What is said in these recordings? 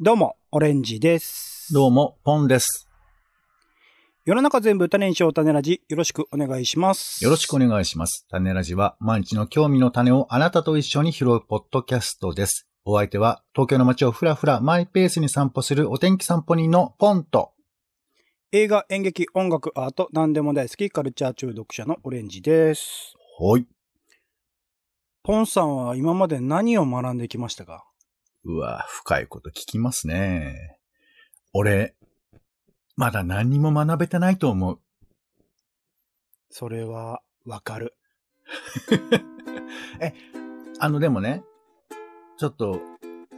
どうも、オレンジです。どうも、ポンです。世の中全部種にしよう種ラジ、よろしくお願いします。よろしくお願いします。種ラジは、毎日の興味の種をあなたと一緒に拾うポッドキャストです。お相手は、東京の街をふらふらマイペースに散歩するお天気散歩人のポンと、映画、演劇、音楽、アート、何でも大好き、カルチャー中毒者のオレンジです。ほい。ポンさんは今まで何を学んできましたか？うわ、深いこと聞きますね。俺、まだ何にも学べてないと思う。それは、わかる。え、あのでもね、ちょっと、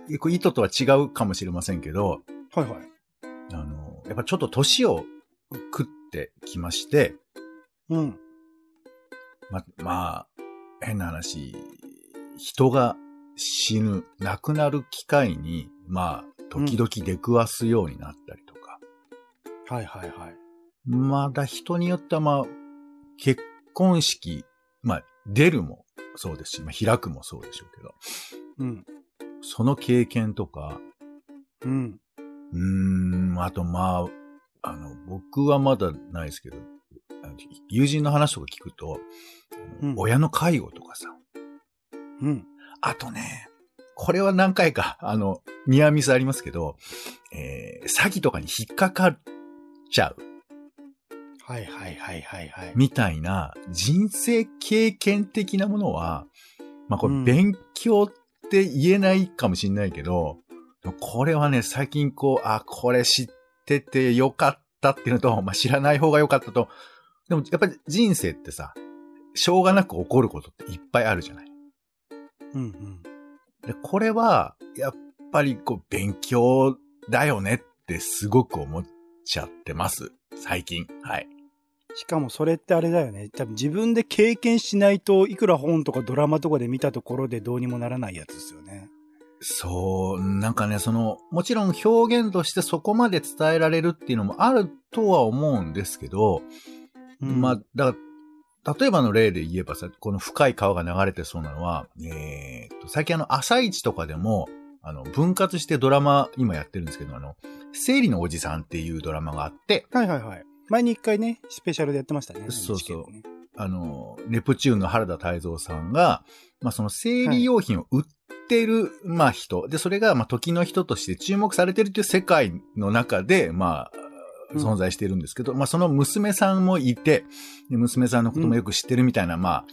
意図とは違うかもしれませんけど、はいはい。あの、やっぱちょっと年を食ってきまして、うん。ま、まあ、変な話、人が死ぬ、亡くなる機会に、まあ、時々出くわすようになったりとか、はいはいはい。まだ人によってはまあ、結婚式、まあ、出るもそうですし、まあ、開くもそうでしょうけど、うん。その経験とか、うん。うーん、あとまあ、あの、僕はまだないですけど、友人の話とか聞くと、うん親の介護とかさ、うん。あとね、これは何回か、あの、ニアミスありますけど、えー詐欺とかに引っかかっちゃうはいはいはいはいはい。みたいな人生経験的なものは、まあこうんれ勉強って言えないかもしれないけど、でもこれはね、最近こう、あ、これ知っててよかったっていうのと、まあ知らない方がよかったと、でもやっぱり人生ってさ、しょうがなく起こることっていっぱいあるじゃない。うんうん。で、これは、やっぱりこう、勉強だよねってすごく思っちゃってます。最近。はい。しかもそれってあれだよね。多分自分で経験しないといくら本とかドラマとかで見たところでどうにもならないやつですよね。そう、なんかね、その、もちろん表現としてそこまで伝えられるっていうのもあるとは思うんですけど、うんまあ、だから、例えばの例で言えばさ、この深い川が流れてそうなのは、えーっと、最近あの、朝一とかでも、あの、分割してドラマ、今やってるんですけど、あの、生理のおじさんっていうドラマがあって、はいはいはい。前に一回ね、スペシャルでやってましたね。そうそうあの、ネプチューンの原田泰造さんが、まあその生理用品を売ってる、まあ人。で、それが、まあ時の人として注目されてるという世界の中で、まあ、うん存在しているんですけど、まあその娘さんもいて、で娘さんのこともよく知ってるみたいな、まあ、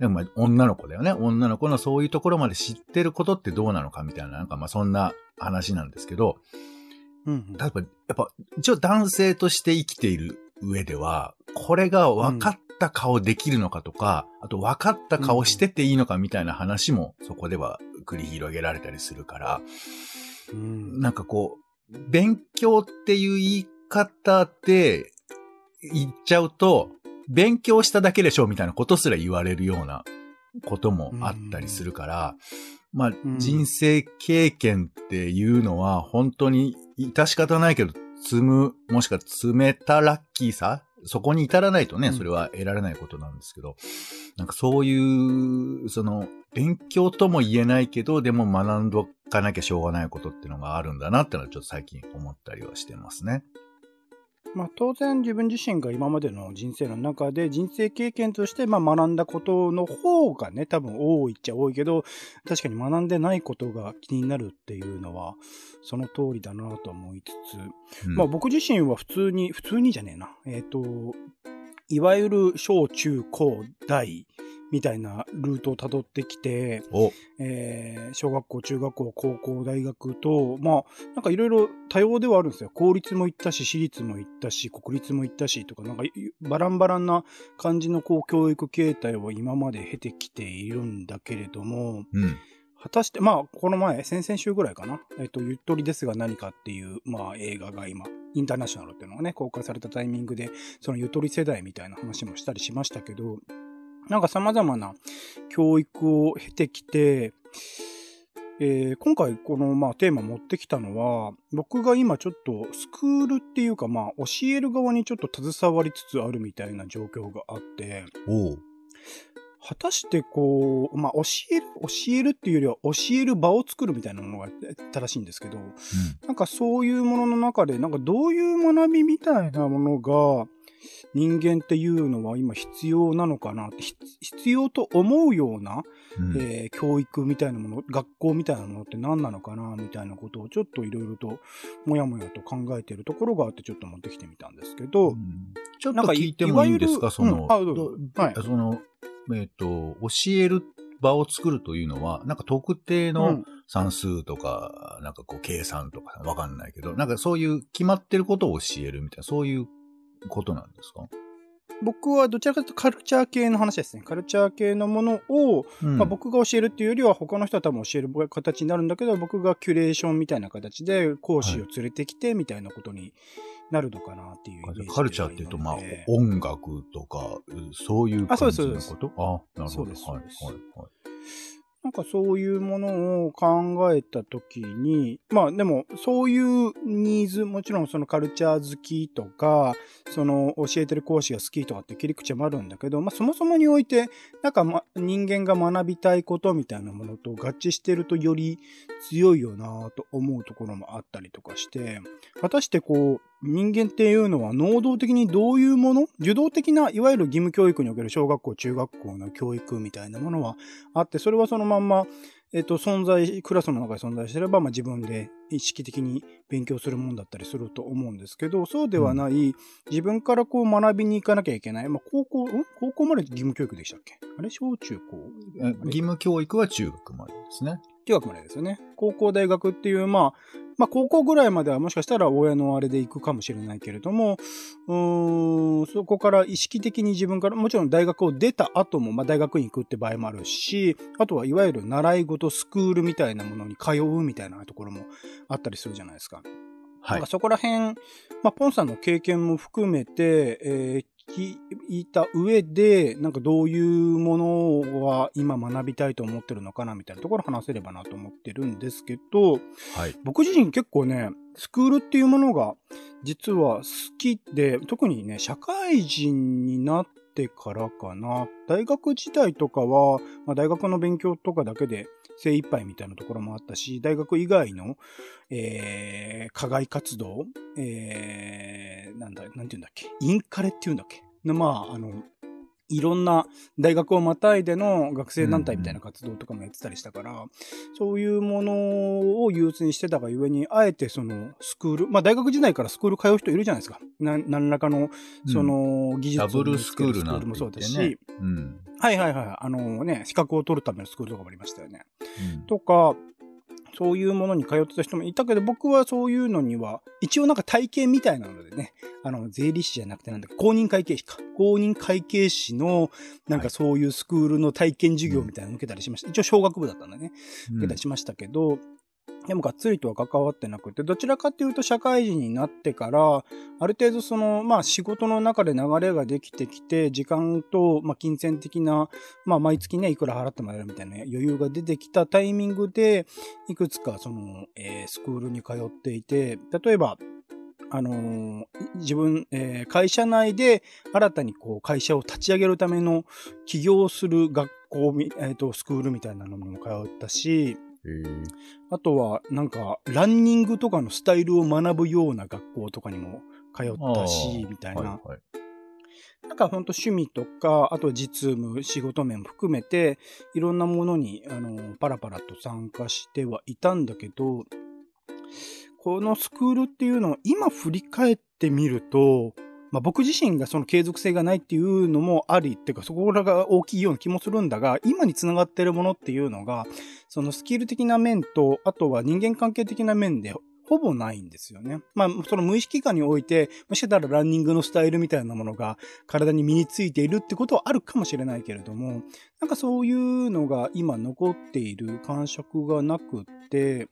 でもまあ女の子だよね。女の子のそういうところまで知ってることってどうなのかみたいな、なんかまあそんな話なんですけど、うんうん。例えば、やっぱ、一応男性として生きている上では、これが分かった顔できるのかとか、あと分かった顔してていいのかみたいな話もそこでは繰り広げられたりするから、うん。なんかこう、勉強っていう言い方で言っちゃうと、勉強しただけでしょみたいなことすら言われるようなこともあったりするから、まあ、ん。人生経験っていうのは本当に致し方ないけど、積む、もしくは積めたラッキーさそこに至らないとね、うん。それは得られないことなんですけど、なんかそういう、その、勉強とも言えないけど、でも学んどかなきゃしょうがないことっていうのがあるんだなってのはちょっと最近思ったりはしてますね。まあ当然自分自身が今までの人生の中で人生経験としてまあ学んだことの方がね多分多いっちゃ多いけど確かに学んでないことが気になるっていうのはその通りだなと思いつつ、うん。まあ僕自身は普通に普通にじゃねえな。えっ、といわゆる小中高大みたいなルートをたどってきて、お、えー小学校、中学校、高校、大学と、まあ、なんかいろいろ多様ではあるんですよ。公立も行ったし、私立も行ったし、国立も行ったし、とか、なんかいバランバランな感じのこう教育形態を今まで経てきているんだけれども、うん。果たして、まあ、この前、先々週ぐらいかな。えっ、と、ゆっとりですが何かっていう、まあ、映画が今、インターナショナルっていうのがね、公開されたタイミングで、そのゆとり世代みたいな話もしたりしましたけど、なんか様々な教育を経てきて、えー今回この、まあ、テーマ持ってきたのは、僕が今ちょっとスクールっていうか、まあ、教える側にちょっと携わりつつあるみたいな状況があって。果たしてこう、まあ、教える、教えるっていうよりは教える場を作るみたいなものが正しいんですけど、なんかそういうものの中で、なんかどういう学びみたいなものが、人間っていうのは今必要なのかな？って、必要と思うような、うん、えー、教育みたいなもの、学校みたいなものって何なのかな？みたいなことをちょっといろいろともやもやと考えているところがあってちょっと持ってきてみたんですけど、うん、ちょっと聞いてもいいですか？その、うん、はい、その、えっ、ー、と、教える場を作るというのは、なんか特定の算数とか、なんかこう計算とかわかんないけど、なんかそういう決まってることを教えるみたいな、そういうことなんですか？僕はどちらかというとカルチャー系の話ですね。カルチャー系のものを、うん、まあ、僕が教えるっていうよりは他の人は多分教える形になるんだけど、僕がキュレーションみたいな形で講師を連れてきてみたいなことになるのかなっていう、はい、カルチャーっていうと、まあ、音楽とか、そういう感じのこと？あ、なるほど。そうです。はい。はい。はいなんかそういうものを考えたときに、まあでもそういうニーズ、もちろんそのカルチャー好きとか、その教えてる講師が好きとかって切り口もあるんだけど、まあそもそもにおいて、なんか、ま、人間が学びたいことみたいなものと合致してるとより強いよなと思うところもあったりとかして、果たしてこう、人間っていうのは能動的にどういうもの受動的ないわゆる義務教育における小学校、中学校の教育みたいなものはあって、それはそのまんま、えっと、存在、クラスの中で存在してれば、まあ、自分で意識的に勉強するもんだったりすると思うんですけど、そうではない、うん、自分からこう学びに行かなきゃいけない。まあ、高校、ん？高校まで義務教育でしたっけ？あれ？小中高？義務教育は中学までですね。中学までですよね。高校大学っていう、まあ、まあ、高校ぐらいまではもしかしたら親のあれで行くかもしれないけれども、うーん、そこから意識的に自分から、もちろん大学を出た後も、まあ、大学に行くって場合もあるし、あとはいわゆる習い事、スクールみたいなものに通うみたいなところもあったりするじゃないですか。はい。そこら辺、まあ、ポンさんの経験も含めて、えー、聞いた上で、なんかどういうものは今学びたいと思ってるのかなみたいなところ話せればなと思ってるんですけど、はい、僕自身結構ね、スクールっていうものが実は好きで、特にね、社会人になってからかな。大学時代とかは、まあ、大学の勉強とかだけで精一杯みたいなところもあったし、大学以外の、えー、課外活動、えー、なんだ、なんて言うんだっけ、インカレって言うんだっけ？まあ、あの、いろんな大学をまたいでの学生団体みたいな活動とかもやってたりしたから、そういうものを憂鬱にしてたがゆえに、あえてそのスクール、まあ大学時代からスクール通う人いるじゃないですか。な何らかの、その技術を、ダブルスクールなもそうですし、うん、はいはいはい。あのね、資格を取るためのスクールとかもありましたよね。うん、とか、そういうものに通ってた人もいたけど、僕はそういうのには、一応なんか体験みたいなのでね、あの、税理士じゃなくてなんだ公認会計士か。公認会計士の、なんかそういうスクールの体験授業みたいなの受けたりしました。一応小学部だったんだね。受けたりしましたけど、でもがっつりとは関わってなくて、どちらかっていうと社会人になってから、ある程度その、まあ仕事の中で流れができてきて、時間と、まあ金銭的な、まあ毎月ね、いくら払ってもらえるみたいな余裕が出てきたタイミングで、いくつかその、えー、スクールに通っていて、例えば、あの、自分、えー、会社内で新たにこう会社を立ち上げるための起業する学校、え、ー、と、スクールみたいなのも通ったし、あとは、なんか、ランニングとかのスタイルを学ぶような学校とかにも通ったし、みたいな。はいはい、なんかほんと趣味とか、あと実務、仕事面も含めて、いろんなものに、あの、パラパラと参加してはいたんだけど、このスクールっていうのを今振り返ってみると、まあ、僕自身がその継続性がないっていうのもありっていうか、そこらが大きいような気もするんだが、今につながってるものっていうのが、そのスキル的な面と、あとは人間関係的な面で、ほぼないんですよね。まあ、その無意識化において、もしかしたらランニングのスタイルみたいなものが体に身についているってことはあるかもしれないけれども、なんかそういうのが今残っている感触がなくって、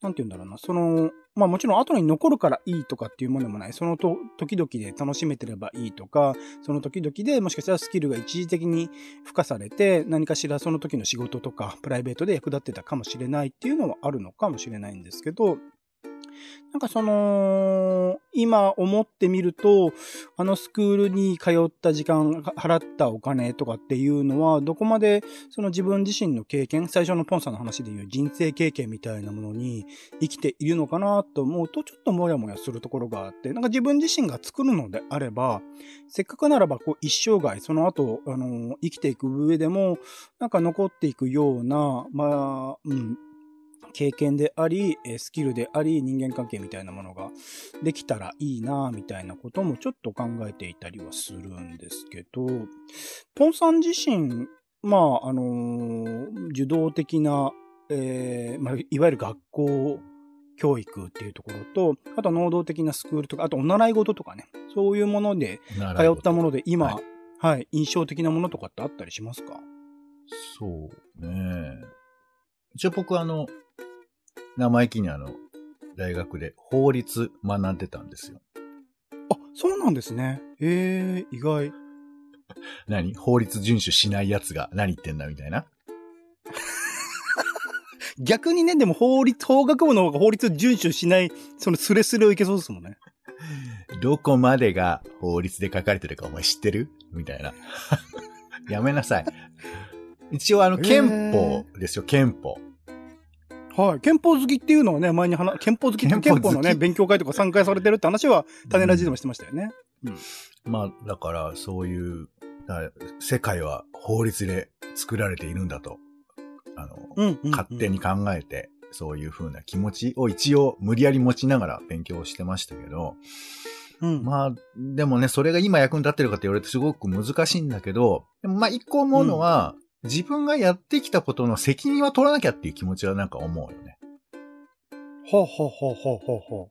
なんて言うんだろうな、その、まあもちろん後に残るからいいとかっていうものでもない。そのと時々で楽しめてればいいとか、その時々でもしかしたらスキルが一時的に付加されて、何かしらその時の仕事とかプライベートで役立ってたかもしれないっていうのはあるのかもしれないんですけど、なんかその、今思ってみると、あのスクールに通った時間、払ったお金とかっていうのは、どこまでその自分自身の経験、最初のポンさんの話でいう人生経験みたいなものに生きているのかなと思うと、ちょっともやもやするところがあって、なんか自分自身が作るのであれば、せっかくならばこう一生涯、その後、あの、生きていく上でも、なんか残っていくような、まあ、うん、経験であり、スキルであり、人間関係みたいなものができたらいいな、みたいなこともちょっと考えていたりはするんですけど、ポンさん自身、まあ、あのー、受動的な、えー、まあ、いわゆる学校教育っていうところと、あと能動的なスクールとか、あとお習い事とかね、そういうもので、通ったもので今、はい、はい、印象的なものとかってあったりしますか？そうね。一応僕あの、生意気にあの、大学で法律学んでたんですよ。あ、そうなんですね。ええー、意外。何？法律遵守しない奴が何言ってんだみたいな？逆にね、でも法律、法学部の方が法律遵守しない、そのスレスレをいけそうですもんね。どこまでが法律で書かれてるかお前知ってる？みたいな。やめなさい。一応あの、憲法ですよ、憲法。はい。憲法好きっていうのはね、前に話、憲法好きって憲法のね、勉強会とか参加されてるって話は、種ラジでもしてましたよね。うん。まあ、だから、そういう、世界は法律で作られているんだと、あの、うんうんうん、勝手に考えて、そういう風な気持ちを一応無理やり持ちながら勉強してましたけど、うん、まあ、でもね、それが今役に立ってるかって言われてすごく難しいんだけど、まあ一個思うのは、自分がやってきたことの責任は取らなきゃっていう気持ちはなんか思うよね。ほうほうほうほうほうほ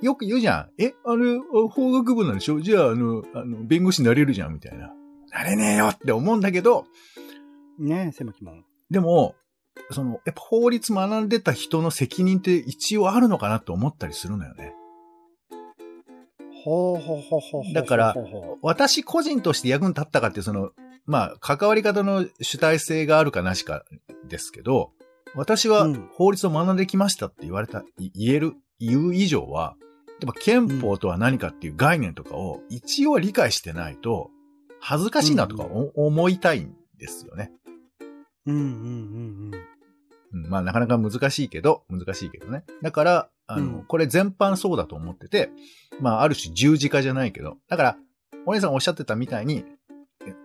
う。よく言うじゃん。え、あれ、法学部なんでしょ？じゃあ、あの、あの、弁護士になれるじゃんみたいな。なれねえよって思うんだけど。ねえ、狭きもん。でも、その、やっぱ法律学んでた人の責任って一応あるのかなと思ったりするのよね。ほうほうほうほう。だから、私個人として役に立ったかっていう、その、まあ、関わり方の主体性があるかなしかですけど、私は法律を学んできましたって言われた、言える、言う以上は、やっぱ憲法とは何かっていう概念とかを一応理解してないと、恥ずかしいなとか思いたいんですよね。うんうんうんうん。まあなかなか難しいけど、難しいけどね。だから、あの、うん、これ全般そうだと思ってて、まあある種十字架じゃないけど、だから、お姉さんおっしゃってたみたいに、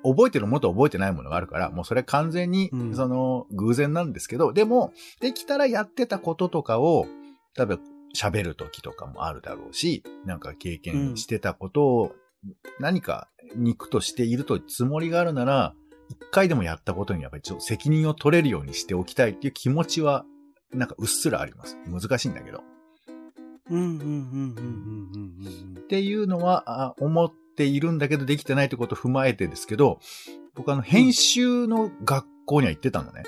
覚えてるものと覚えてないものがあるから、もうそれ完全に、その、偶然なんですけど、うん、でも、できたらやってたこととかを、例えば喋る時とかもあるだろうし、なんか経験してたことを何か肉としているとつもりがあるなら、一回でもやったことにやっぱりちょっと責任を取れるようにしておきたいっていう気持ちは、なんかうっすらあります。難しいんだけど。っていうのは、思っているんだけどできてないってことを踏まえてですけど、僕あの、編集の学校には行ってたのね。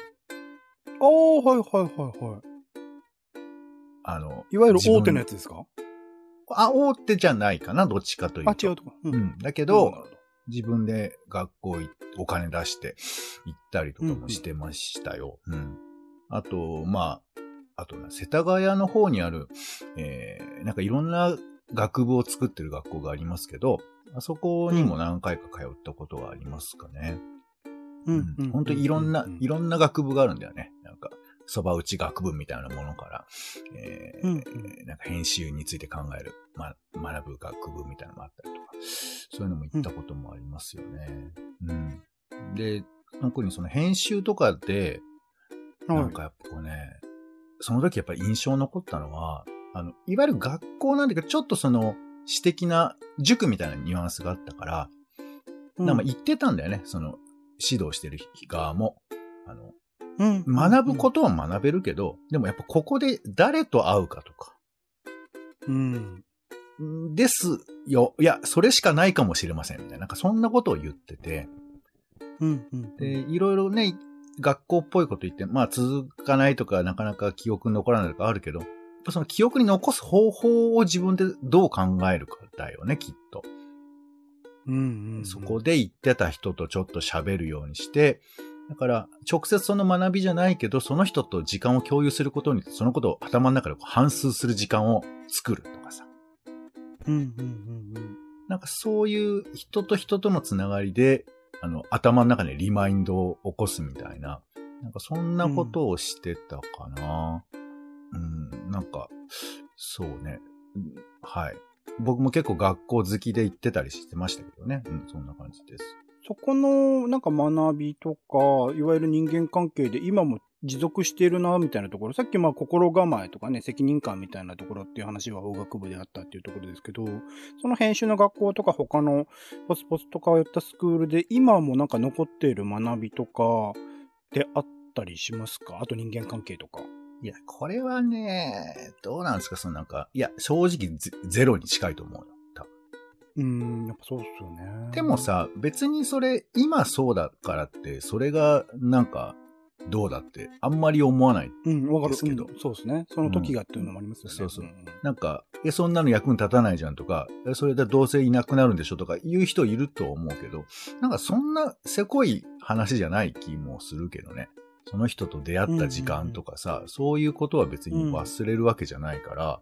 ああ、はいはいはいはい。あの、いわゆる大手のやつですか？あ、大手じゃないかな、どっちかというと。あ、違うとか。うん。うん、だけど、自分で学校お金出して行ったりとかもしてましたよ。うん、うん、あと、まあ、あとね、世田谷の方にある、えー、なんかいろんな学部を作ってる学校がありますけど、あそこにも何回か通ったことはありますかね。うん。うん、本当にいろんな、いろんな学部があるんだよね。なんか、蕎麦打ち学部みたいなものから、えー、うん、なんか編集について考える、ま、学ぶ学部みたいなのもあったりとか、そういうのも行ったこともありますよね。うん。うん、で、特にその編集とかで、なんかやっぱこうね、その時やっぱり印象残ったのは、あの、いわゆる学校なんだけど、ちょっとその、私的な塾みたいなニュアンスがあったから、うん、なんか言ってたんだよね、その、指導してる側も。あの、うん、学ぶことは学べるけど、でもやっぱここで誰と会うかとか。うん。ですよ。いや、それしかないかもしれません。みたいな。なんかそんなことを言ってて。うんうん、で、いろいろね、学校っぽいこと言って、まあ続かないとか、なかなか記憶に残らないとかあるけど、ぱその記憶に残す方法を自分でどう考えるかだよね、きっと。うんうん、うん、そこで言ってた人とちょっと喋るようにして、だから、直接その学びじゃないけど、その人と時間を共有することにそのことを頭の中でこう反芻する時間を作るとかさ。うんうんうん。なんかそういう人と人とのつながりで、あの、頭の中でリマインドを起こすみたいな、なんかそんなことをしてたかな。うん、なんか、そうね。うんはい。僕も結構学校好きで行ってたりしてましたけどね。うん、そんな感じです。そこのなんか学びとか、いわゆる人間関係で今も持続しているな、みたいなところ、さっきまあ心構えとかね、責任感みたいなところっていう話は法学部であったっていうところですけど、その編集の学校とか他のポツポツとかやったスクールで今もなんか残っている学びとかってあったりしますか？あと人間関係とか。いや、これはね、どうなんですか？そのなんか、いや、正直ゼゼロに近いと思うよ。多分うーん、やっぱそうっすよね。でも、さ、別にそれ、今そうだからって、それが、なんか、どうだって、あんまり思わない。うん、わかるですけどうんそうですね。その時がっていうのもありますよね。そうそうんんなんか、え、そんなの役に立たないじゃんとか、えそれでどうせいなくなるんでしょとか言う人いると思うけど、なんかそんなせこい話じゃない気もするけどね。その人と出会った時間とかさ、そういうことは別に忘れるわけじゃないから、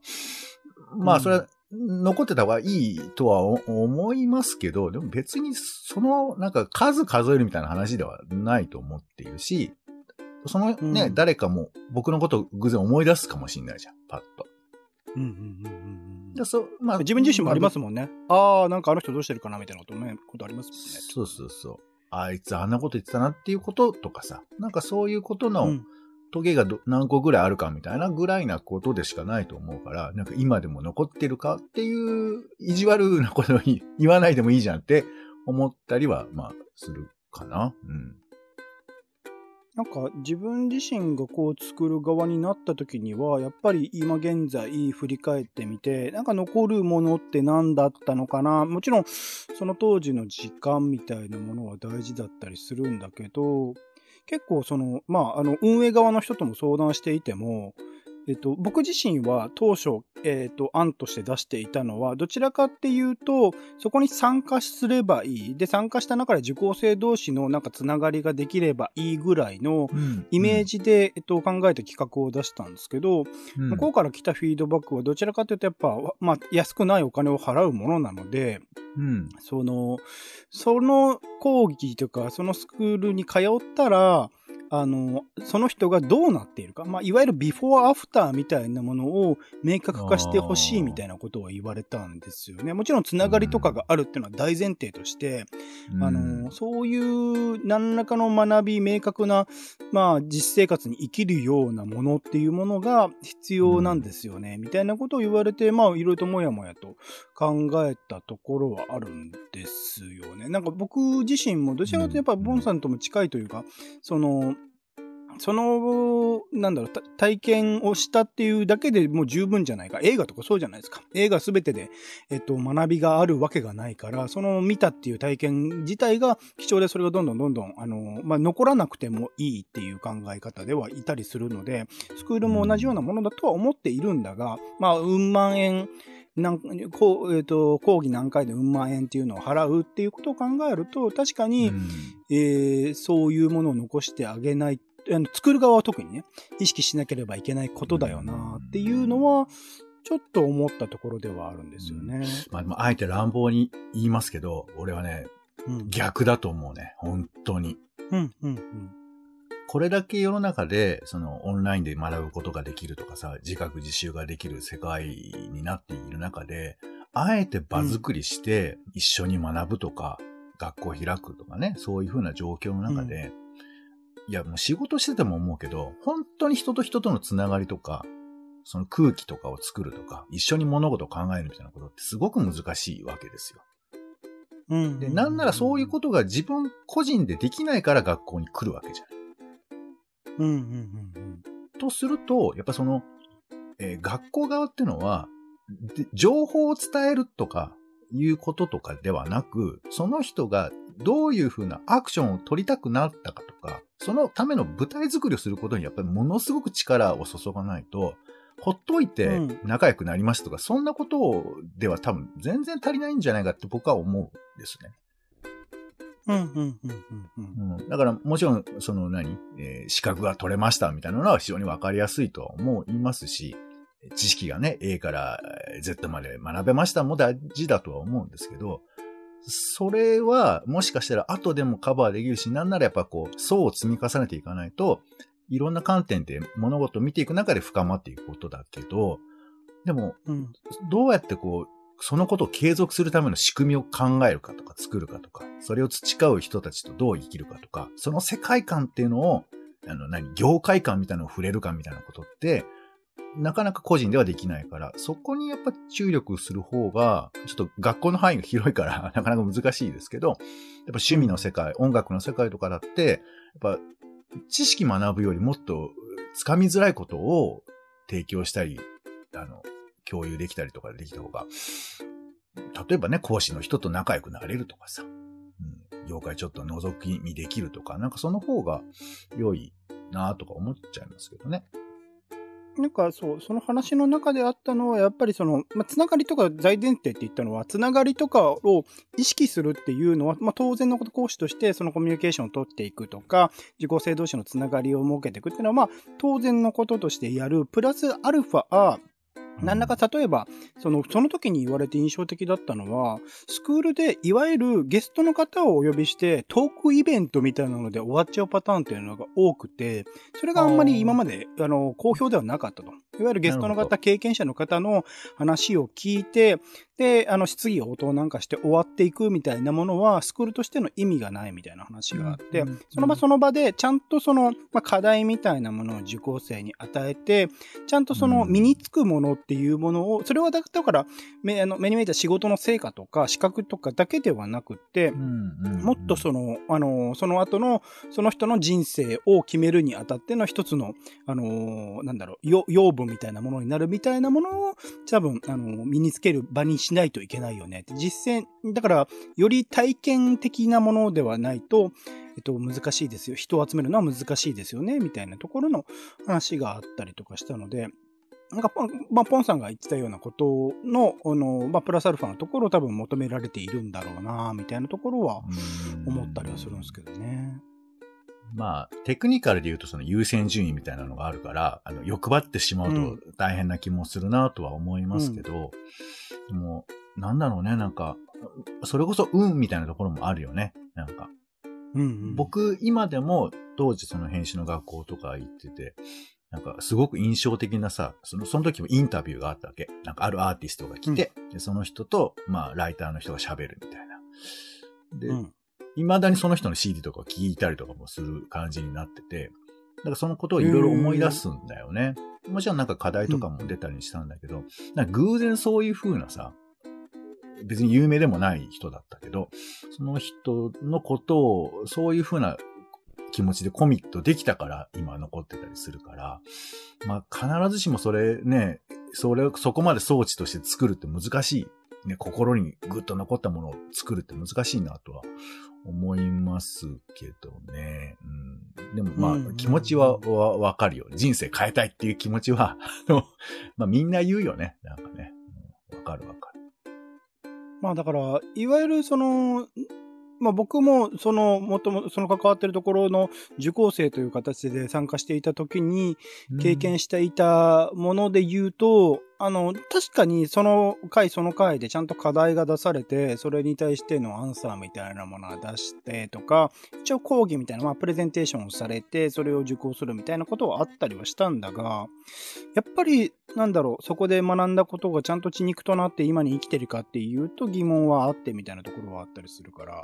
まあそれは残ってた方がいいとはお思いますけど、でも別にそのなんか数数えるみたいな話ではないと思っているし、そのね、うん誰かも僕のことを偶然思い出すかもしれないじゃん、パッと。うんうんうんうんでそうまあ自分自身もありますもんね。ああ、なんかあの人どうしてるかなみたいなことね、ことありますもんね。そうそうそう。あいつあんなこと言ってたなっていうこととかさ、なんかそういうことのうんトゲがど何個ぐらいあるかみたいなぐらいなことでしかないと思うから、なんか今でも残ってるかっていう意地悪なことに言わないでもいいじゃんって思ったりは、まあ、するかな。うん。なんか自分自身がこう作る側になった時には、やっぱり今現在振り返ってみて、なんか残るものって何だったのかな？もちろんその当時の時間みたいなものは大事だったりするんだけど、結構その、まあ、あの、運営側の人とも相談していても、えっと、僕自身は当初、えっと、案として出していたのは、どちらかっていうと、そこに参加すればいい。で、参加した中で受講生同士のなんかつながりができればいいぐらいのイメージで、えっと、考えた企画を出したんですけど、うん、向こうから来たフィードバックはどちらかというとやっぱ、まあ、安くないお金を払うものなので、うん。その、その講義というか、そのスクールに通ったら、あの、その人がどうなっているか、まあ、いわゆるビフォーアフターみたいなものを明確化してほしいみたいなことを言われたんですよね。もちろんつながりとかがあるっていうのは大前提として、うんあの、そういう何らかの学び、明確な、まあ、実生活に生きるようなものっていうものが必要なんですよね、みたいなことを言われて、まあ、いろいろともやもやと考えたところはあるんですよね。なんか僕自身も、どちらかというとやっぱボンさんとも近いというか、その、その、なんだろう、た体験をしたっていうだけでもう十分じゃないか。映画とかそうじゃないですか。映画すべてで、えっと、学びがあるわけがないから、その見たっていう体験自体が貴重で、それがどんどんどんどん、あの、まあ、残らなくてもいいっていう考え方ではいたりするので、スクールも同じようなものだとは思っているんだが、まあ、うん万円、なんこうえっと講義何回でうん万円っていうのを払うっていうことを考えると、確かに、うんえーそういうものを残してあげない、あの作る側は特にね、意識しなければいけないことだよなっていうのは、ちょっと思ったところではあるんですよね。まあ、でもあえて乱暴に言いますけど、俺はね、うん。逆だと思うね。本当に。うん、うん、これだけ世の中で、そのオンラインで学ぶことができるとかさ、自覚自習ができる世界になっている中で、あえて場作りして一緒に学ぶとか、学校開くとかね、そういう風な状況の中で、いや、もう仕事してても思うけど、本当に人と人とのつながりとか、その空気とかを作るとか、一緒に物事を考えるみたいなことってすごく難しいわけですよ。うん。うん。で、なんならそういうことが自分個人でできないから学校に来るわけじゃない。うん、うん、うん、とすると、やっぱその、えー学校側ってのは、で情報を伝えるとかいうこととかではなく、その人がどういうふうなアクションを取りたくなったかとか、そのための舞台作りをすることにやっぱりものすごく力を注がないと、ほっといてうん仲良くなりますとか、そんなことでは多分全然足りないんじゃないかって僕は思うんですね。うん、うん、うん、うん。うん、だからもちろん、その何、えー資格が取れましたみたいなのは非常にわかりやすいとは思いますし、知識がね、A からえー Z まで学べましたも大事だとは思うんですけど、それはもしかしたら後でもカバーできるし、なんならやっぱこう、層を積み重ねていかないと、いろんな観点で物事を見ていく中で深まっていくことだけど、でも、うん、どうやってこう、そのことを継続するための仕組みを考えるかとか作るかとか、それを培う人たちとどう生きるかとか、その世界観っていうのを、あの、何、業界観みたいなのを触れるかみたいなことって、なかなか個人ではできないから、そこにやっぱ注力する方が、ちょっと学校の範囲が広いから、なかなか難しいですけど、やっぱ趣味の世界、音楽の世界とかだって、やっぱ知識学ぶよりもっと掴みづらいことを提供したり、あの、共有できたりとかできた方が、例えばね、講師の人と仲良くなれるとかさ、うん、業界ちょっと覗き見できるとか、なんかその方が良いなとか思っちゃいますけどね。なんかそう、その話の中であったのは、やっぱりその、まあ、つながりとか大前提って言ったのは、つながりとかを意識するっていうのは、まあ、当然のこと講師として、そのコミュニケーションを取っていくとか、自己性同士のつながりを設けていくっていうのは、まあ、当然のこととしてやる、プラスアルファ、何らか例えば、その、その時に言われて印象的だったのは、スクールでいわゆるゲストの方をお呼びして、トークイベントみたいなので終わっちゃうパターンっていうのが多くて、それがあんまり今まで、あの、好評ではなかったと。いわゆるゲストの方、経験者の方の話を聞いて、で、あの、質疑応答なんかして終わっていくみたいなものは、スクールとしての意味がないみたいな話があって、うんその場その場で、ちゃんとその、まあ、課題みたいなものを受講生に与えて、ちゃんとそのうん。身につくものっていうものを、それはだだから目あの目に見えた仕事の成果とか資格とかだけではなくって、もっとその、あの、その後の、その人の人生を決めるにあたっての一つの、あの、なんだろう、分みたいなものになるみたいなものを、多分、あの、身につける場にしないといけないよね。実践、だから、より体験的なものではないと、えっと、難しいですよ。人を集めるのは難しいですよね、みたいなところの話があったりとかしたので、なんかポン、まあ、ポンさんが言ってたようなことの、あの、まあ、プラスアルファのところを多分求められているんだろうな、みたいなところは思ったりはするんですけどね。まあ、テクニカルで言うとその優先順位みたいなのがあるから、あの、欲張ってしまうと大変な気もするなとは思いますけど、でも、なんだろうね、なんか、それこそ運みたいなところもあるよね。なんか、うん、うん。僕、今でも当時その編集の学校とか行ってて、なんかすごく印象的なさ、その、その時もインタビューがあったわけ。なんかあるアーティストが来て、でその人と、まあ、ライターの人が喋るみたいな。で、うん、未だにその人の CD とかを聞いたりとかもする感じになってて、だからそのことをいろいろ思い出すんだよね。もちろんなんか課題とかも出たりしたんだけど、なん偶然そういう風なさ、別に有名でもない人だったけど、その人のことをそういう風な気持ちでコミットできたから今残ってたりするから、まあ必ずしもそれね、それをそこまで装置として作るって難しい。ね、心にぐっと残ったものを作るって難しいなとは思いますけどね。うん、でもまあ、うんうん気持ちはわわかるよ。人生変えたいっていう気持ちは、あの、まあみんな言うよね。なんかね。うんわかるわかる。まあだから、いわゆるその、まあ僕もその、もともとその関わってるところの受講生という形で参加していた時に経験していたもので言うと、あの、確かにその回その回でちゃんと課題が出されて、それに対してのアンサーみたいなものを出してとか、一応講義みたいな、まあプレゼンテーションをされて、それを受講するみたいなことはあったりはしたんだが、やっぱり、なんだろう、そこで学んだことがちゃんと血肉となって今に生きてるかっていうと疑問はあってみたいなところはあったりするから、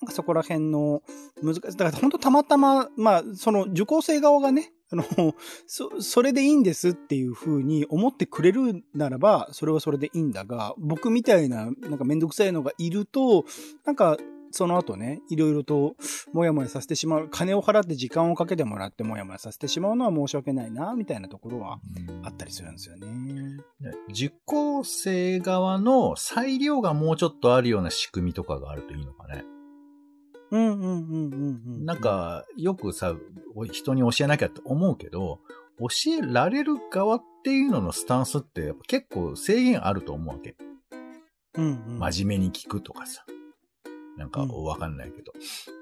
なんかそこら辺の難しい。だから本当たまたま、まあ、その受講生側がね、あの、そ、それでいいんですっていう風に思ってくれるならば、それはそれでいいんだが、僕みたいな、なんかめんどくさいのがいると、なんか、その後ね、いろいろと、もやもやさせてしまう、金を払って時間をかけてもらってもやもやさせてしまうのは申し訳ないな、みたいなところはあったりするんですよね。ね受講生側の裁量がもうちょっとあるような仕組みとかがあるといいのかね。うんうんうんうんうん。なん、か、よくさ、人に教えなきゃって思うけど、教えられる側っていうののスタンスってやっぱ結構制限あると思うわけ。うんうん、真面目に聞くとかさ。なんかうんわかんないけど。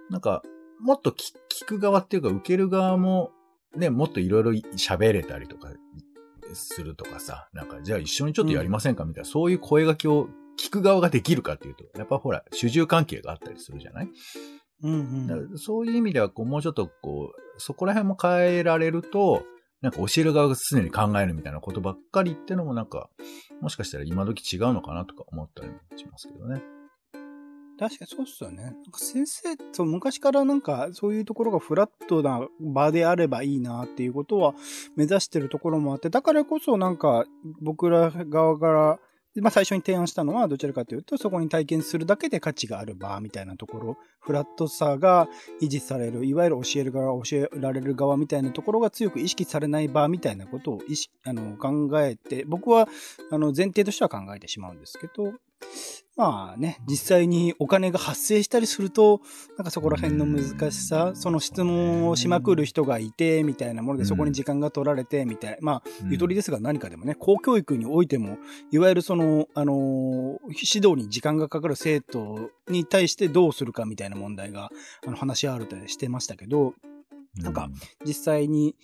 なんか、もっと聞聞く側っていうか、受ける側も、ね、もっといろいろ喋れたりとかするとかさ、なんか、じゃあ一緒にちょっとやりませんかみたいな、そういう声掛けを聞く側ができるかっていうと、やっぱほら、主従関係があったりするじゃない？うんうんそういう意味では、こう、もうちょっとこう、そこら辺も変えられると、なんか教える側が常に考えるみたいなことばっかりってのもなんか、もしかしたら今時違うのかなとか思ったりもしますけどね。確かにそうっすよね。なんか先生、そう、昔からなんかそういうところがフラットな場であればいいなっていうことは目指してるところもあって、だからこそなんか僕ら側から、まあ最初に提案したのはどちらかというと、そこに体験するだけで価値がある場みたいなところ、フラットさが維持される、いわゆる教える側、教えられる側みたいなところが強く意識されない場みたいなことを意識あの考えて、僕はあの前提としては考えてしまうんですけど、まあね、実際にお金が発生したりすると、なんかそこら辺の難しさ、その質問をしまくる人がいて、みたいなもので、そこに時間が取られて、みたいな。まあ、ゆとりですが何かでもね、公教育においても、いわゆるその、あのー指導に時間がかかる生徒に対してどうするかみたいな問題が、あの、話し合われたりしてましたけど、なんか、実際に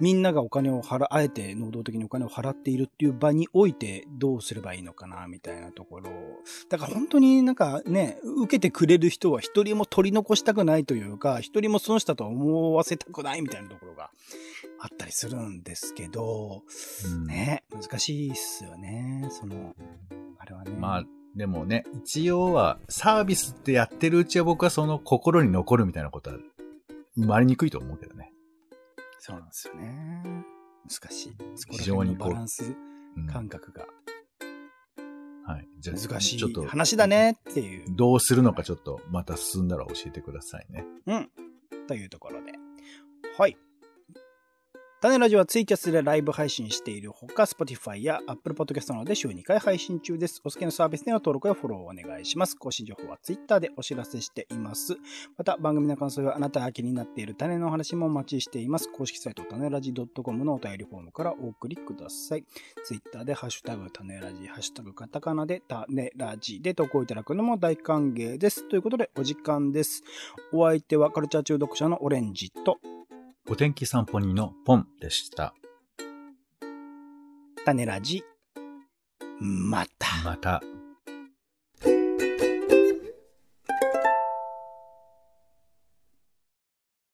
みんながお金を払、あえて能動的にお金を払っているっていう場においてどうすればいいのかな、みたいなところ。だから本当になんかね、受けてくれる人は一人も取り残したくないというか、一人も損したと思わせたくないみたいなところがあったりするんですけど、うんね、難しいっすよね、その、あれはね。まあ、でもね、一応はサービスってやってるうちは僕はその心に残るみたいなことは生まれにくいと思うけどね。そうなんですよね。難しい。非常にバランスうん感覚がはい。じゃあ難しちょっとい話だねっていう。どうするのかちょっとまた進んだら教えてくださいね。うん。というところで。はい。種ラジオはツイキャスでライブ配信しているほか、Spotify や Apple Podcast などで週2回配信中です。お好きなサービスでの登録やフォローをお願いします。更新情報は Twitter でお知らせしています。また、番組の感想やあなたが気になっている種のお話もお待ちしています。公式サイト、種ラジ .com のお便りフォームからお送りください。Twitter でハッシュタグ、種ラジ、ハッシュタグ、カタカナで種ラジで投稿いただくのも大歓迎です。ということで、お時間です。お相手はカルチャー中毒者のオレンジとお天気散歩人のポンでした。種ラジ。また。また。